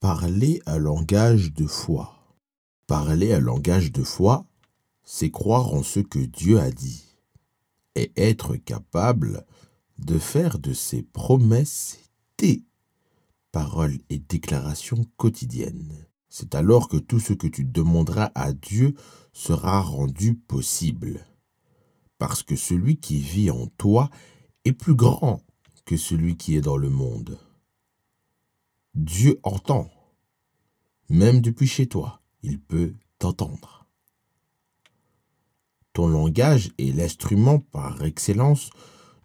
Parler un langage de foi. Parler un langage de foi, c'est croire en ce que Dieu a dit et être capable de faire de ses promesses tes paroles et déclarations quotidiennes. C'est alors que tout ce que tu demanderas à Dieu sera rendu possible. Parce que celui qui vit en toi est plus grand que celui qui est dans le monde. Dieu entend. Même depuis chez toi, il peut t'entendre. Ton langage est l'instrument par excellence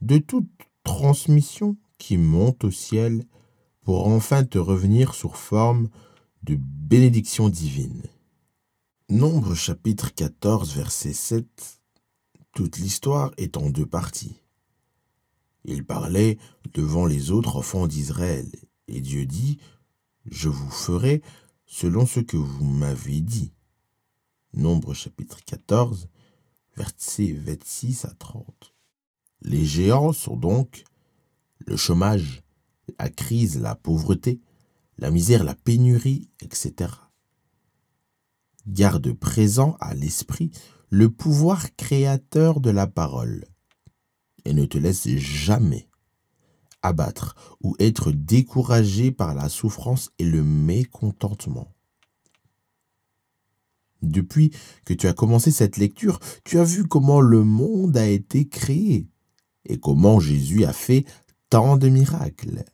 de toute transmission qui monte au ciel pour enfin te revenir sous forme de bénédiction divine. Nombre chapitre 14 verset 7 Toute l'histoire est en deux parties. Il parlait devant les autres enfants d'Israël, et Dieu dit, Je vous ferai selon ce que vous m'avez dit. Nombre chapitre 14, versets 26 à 30. Les géants sont donc le chômage, la crise, la pauvreté, la misère, la pénurie, etc. Garde présent à l'esprit le pouvoir créateur de la parole et ne te laisse jamais abattre ou être découragé par la souffrance et le mécontentement. Depuis que tu as commencé cette lecture, tu as vu comment le monde a été créé et comment Jésus a fait tant de miracles.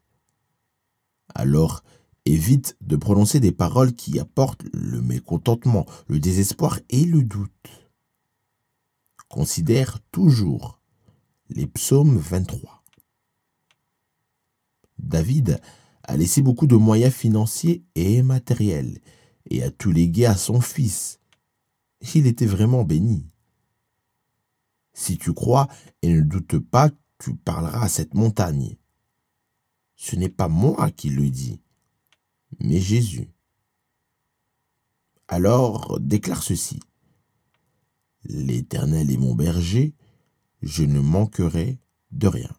Alors, évite de prononcer des paroles qui apportent le mécontentement, le désespoir et le doute. Considère toujours les psaumes 23. David a laissé beaucoup de moyens financiers et matériels et a tout légué à son fils. Il était vraiment béni. Si tu crois et ne doutes pas, tu parleras à cette montagne. Ce n'est pas moi qui le dis, mais Jésus. Alors déclare ceci. L'Éternel est mon berger, je ne manquerai de rien.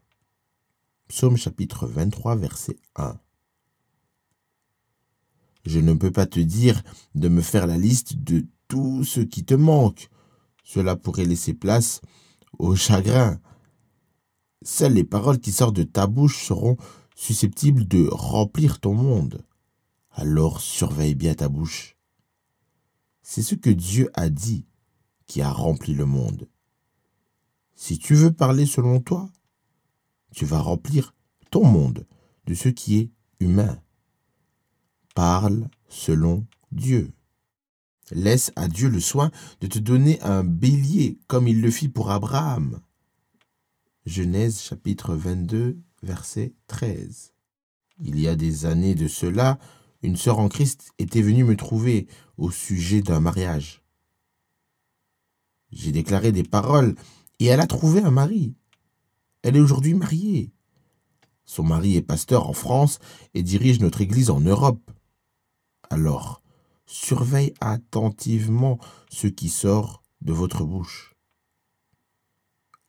Psaume chapitre 23, verset 1. Je ne peux pas te dire de me faire la liste de tout ce qui te manque. Cela pourrait laisser place au chagrin. Seules les paroles qui sortent de ta bouche seront susceptibles de remplir ton monde. Alors surveille bien ta bouche. C'est ce que Dieu a dit qui a rempli le monde. Si tu veux parler selon toi, tu vas remplir ton monde de ce qui est humain. Parle selon Dieu. Laisse à Dieu le soin de te donner un bélier comme il le fit pour Abraham. Genèse chapitre 22, verset 13. Il y a des années de cela, une sœur en Christ était venue me trouver au sujet d'un mariage. J'ai déclaré des paroles et elle a trouvé un mari. Elle est aujourd'hui mariée. Son mari est pasteur en France et dirige notre Église en Europe. Alors, surveille attentivement ce qui sort de votre bouche.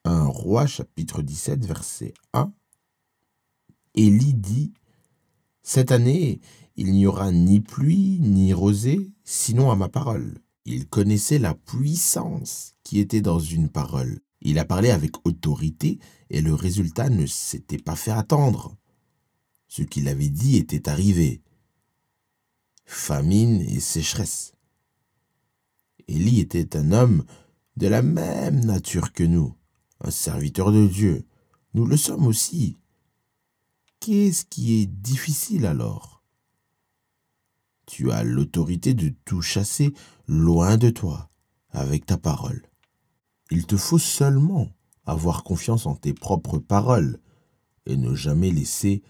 Un roi chapitre 17 verset 1. Élie dit, Cette année, il n'y aura ni pluie ni rosée, sinon à ma parole. Il connaissait la puissance qui était dans une parole. Il a parlé avec autorité et le résultat ne s'était pas fait attendre. Ce qu'il avait dit était arrivé. Famine et sécheresse. Élie était un homme de la même nature que nous, un serviteur de Dieu. Nous le sommes aussi. Qu'est-ce qui est difficile alors? Tu as l'autorité de tout chasser loin de toi avec ta parole. Il te faut seulement avoir confiance en tes propres paroles et ne jamais laisser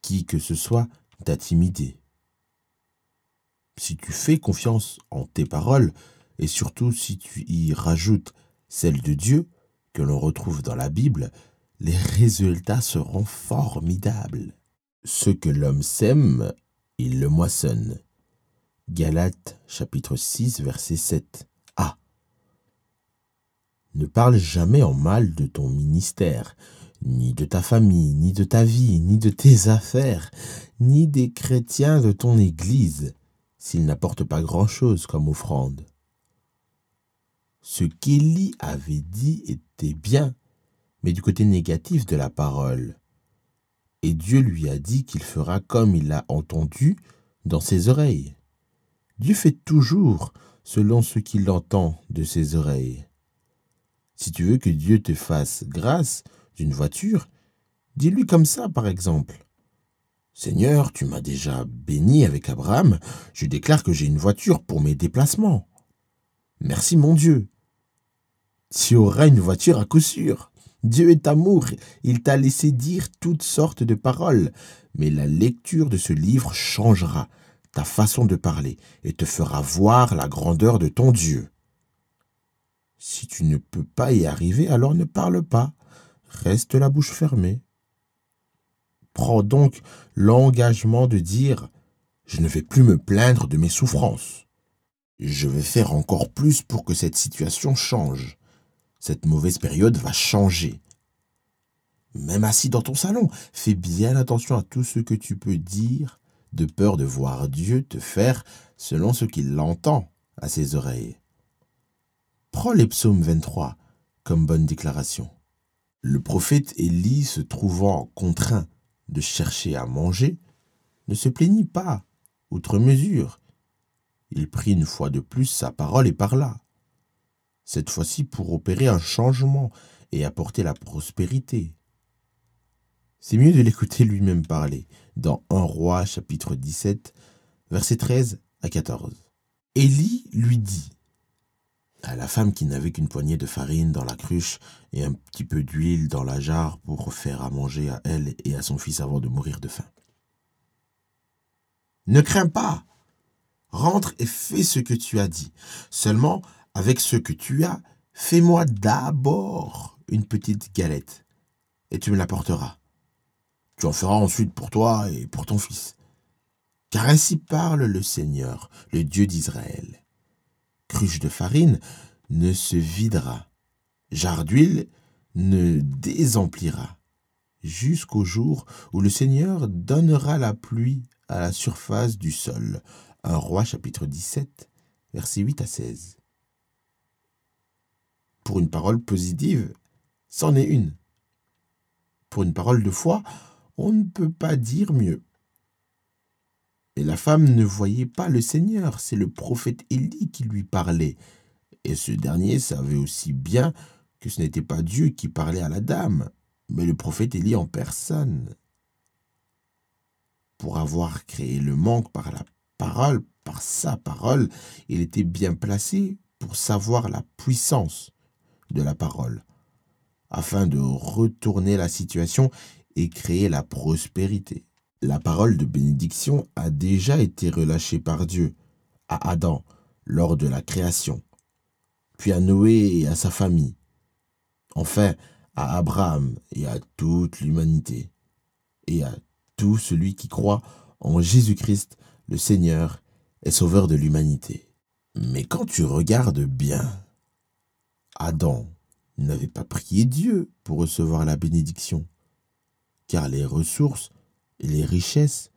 qui que ce soit t'intimider. Si tu fais confiance en tes paroles, et surtout si tu y rajoutes celles de Dieu, que l'on retrouve dans la Bible, les résultats seront formidables. Ce que l'homme sème, il le moissonne. Galates chapitre 6 verset 7. Ne parle jamais en mal de ton ministère, ni de ta famille, ni de ta vie, ni de tes affaires, ni des chrétiens de ton Église, s'ils n'apportent pas grand-chose comme offrande. Ce qu'Élie avait dit était bien, mais du côté négatif de la parole. Et Dieu lui a dit qu'il fera comme il l'a entendu dans ses oreilles. Dieu fait toujours selon ce qu'il entend de ses oreilles. Si tu veux que Dieu te fasse grâce d'une voiture, dis-lui comme ça, par exemple. Seigneur, tu m'as déjà béni avec Abraham, je déclare que j'ai une voiture pour mes déplacements. Merci mon Dieu. Tu auras une voiture à coup sûr. Dieu est amour, il t'a laissé dire toutes sortes de paroles, mais la lecture de ce livre changera ta façon de parler et te fera voir la grandeur de ton Dieu. Si tu ne peux pas y arriver, alors ne parle pas, reste la bouche fermée. Prends donc l'engagement de dire Je ne vais plus me plaindre de mes souffrances. Je vais faire encore plus pour que cette situation change. Cette mauvaise période va changer. Même assis dans ton salon, fais bien attention à tout ce que tu peux dire, de peur de voir Dieu te faire selon ce qu'il entend à ses oreilles. Prends les psaumes 23 comme bonne déclaration. Le prophète Élie, se trouvant contraint de chercher à manger, ne se plaignit pas, outre mesure. Il prit une fois de plus sa parole et parla. Cette fois-ci pour opérer un changement et apporter la prospérité. C'est mieux de l'écouter lui-même parler dans 1 roi chapitre 17, versets 13 à 14. Élie lui dit à la femme qui n'avait qu'une poignée de farine dans la cruche et un petit peu d'huile dans la jarre pour faire à manger à elle et à son fils avant de mourir de faim. Ne crains pas, rentre et fais ce que tu as dit. Seulement, avec ce que tu as, fais-moi d'abord une petite galette, et tu me l'apporteras. Tu en feras ensuite pour toi et pour ton fils. Car ainsi parle le Seigneur, le Dieu d'Israël cruche de farine ne se videra, jarre d'huile ne désemplira, jusqu'au jour où le Seigneur donnera la pluie à la surface du sol. Un roi chapitre 17, versets 8 à 16. Pour une parole positive, c'en est une. Pour une parole de foi, on ne peut pas dire mieux. La femme ne voyait pas le Seigneur, c'est le prophète Élie qui lui parlait. Et ce dernier savait aussi bien que ce n'était pas Dieu qui parlait à la dame, mais le prophète Élie en personne. Pour avoir créé le manque par la parole, par sa parole, il était bien placé pour savoir la puissance de la parole, afin de retourner la situation et créer la prospérité. La parole de bénédiction a déjà été relâchée par Dieu à Adam lors de la création, puis à Noé et à sa famille, enfin à Abraham et à toute l'humanité, et à tout celui qui croit en Jésus-Christ, le Seigneur et Sauveur de l'humanité. Mais quand tu regardes bien, Adam n'avait pas prié Dieu pour recevoir la bénédiction, car les ressources les richesses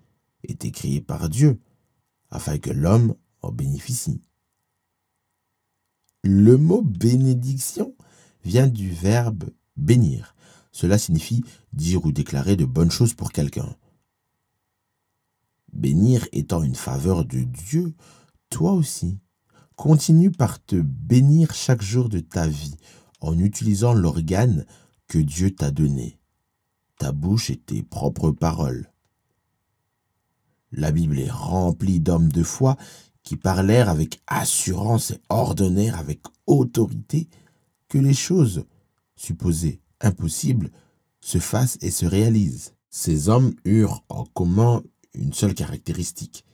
étaient créées par Dieu afin que l'homme en bénéficie. Le mot bénédiction vient du verbe bénir. Cela signifie dire ou déclarer de bonnes choses pour quelqu'un. Bénir étant une faveur de Dieu, toi aussi, continue par te bénir chaque jour de ta vie en utilisant l'organe que Dieu t'a donné, ta bouche et tes propres paroles. La Bible est remplie d'hommes de foi qui parlèrent avec assurance et ordonnèrent avec autorité que les choses supposées impossibles se fassent et se réalisent. Ces hommes eurent en commun une seule caractéristique,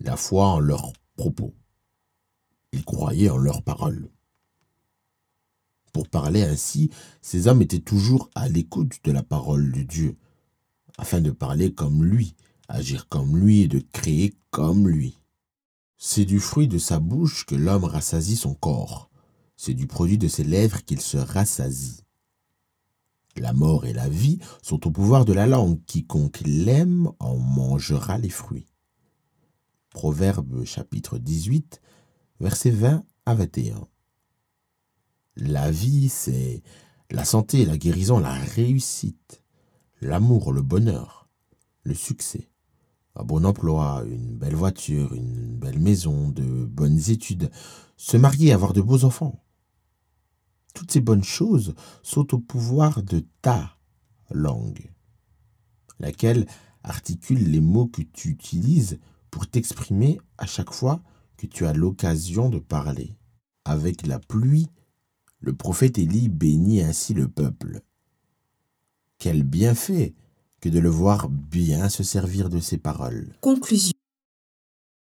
la foi en leurs propos. Ils croyaient en leurs paroles. Pour parler ainsi, ces hommes étaient toujours à l'écoute de la parole de Dieu, afin de parler comme lui, agir comme lui et de créer comme lui. C'est du fruit de sa bouche que l'homme rassasie son corps. C'est du produit de ses lèvres qu'il se rassasie. La mort et la vie sont au pouvoir de la langue. Quiconque l'aime en mangera les fruits. Proverbe chapitre 18, versets 20 à 21. La vie, c'est la santé, la guérison, la réussite, l'amour, le bonheur, le succès, un bon emploi, une belle voiture, une belle maison, de bonnes études, se marier, avoir de beaux enfants. Toutes ces bonnes choses sont au pouvoir de ta langue, laquelle articule les mots que tu utilises pour t'exprimer à chaque fois que tu as l'occasion de parler. Avec la pluie, le prophète Élie bénit ainsi le peuple. Quel bienfait que de le voir bien se servir de ses paroles. Conclusion.